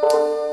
Música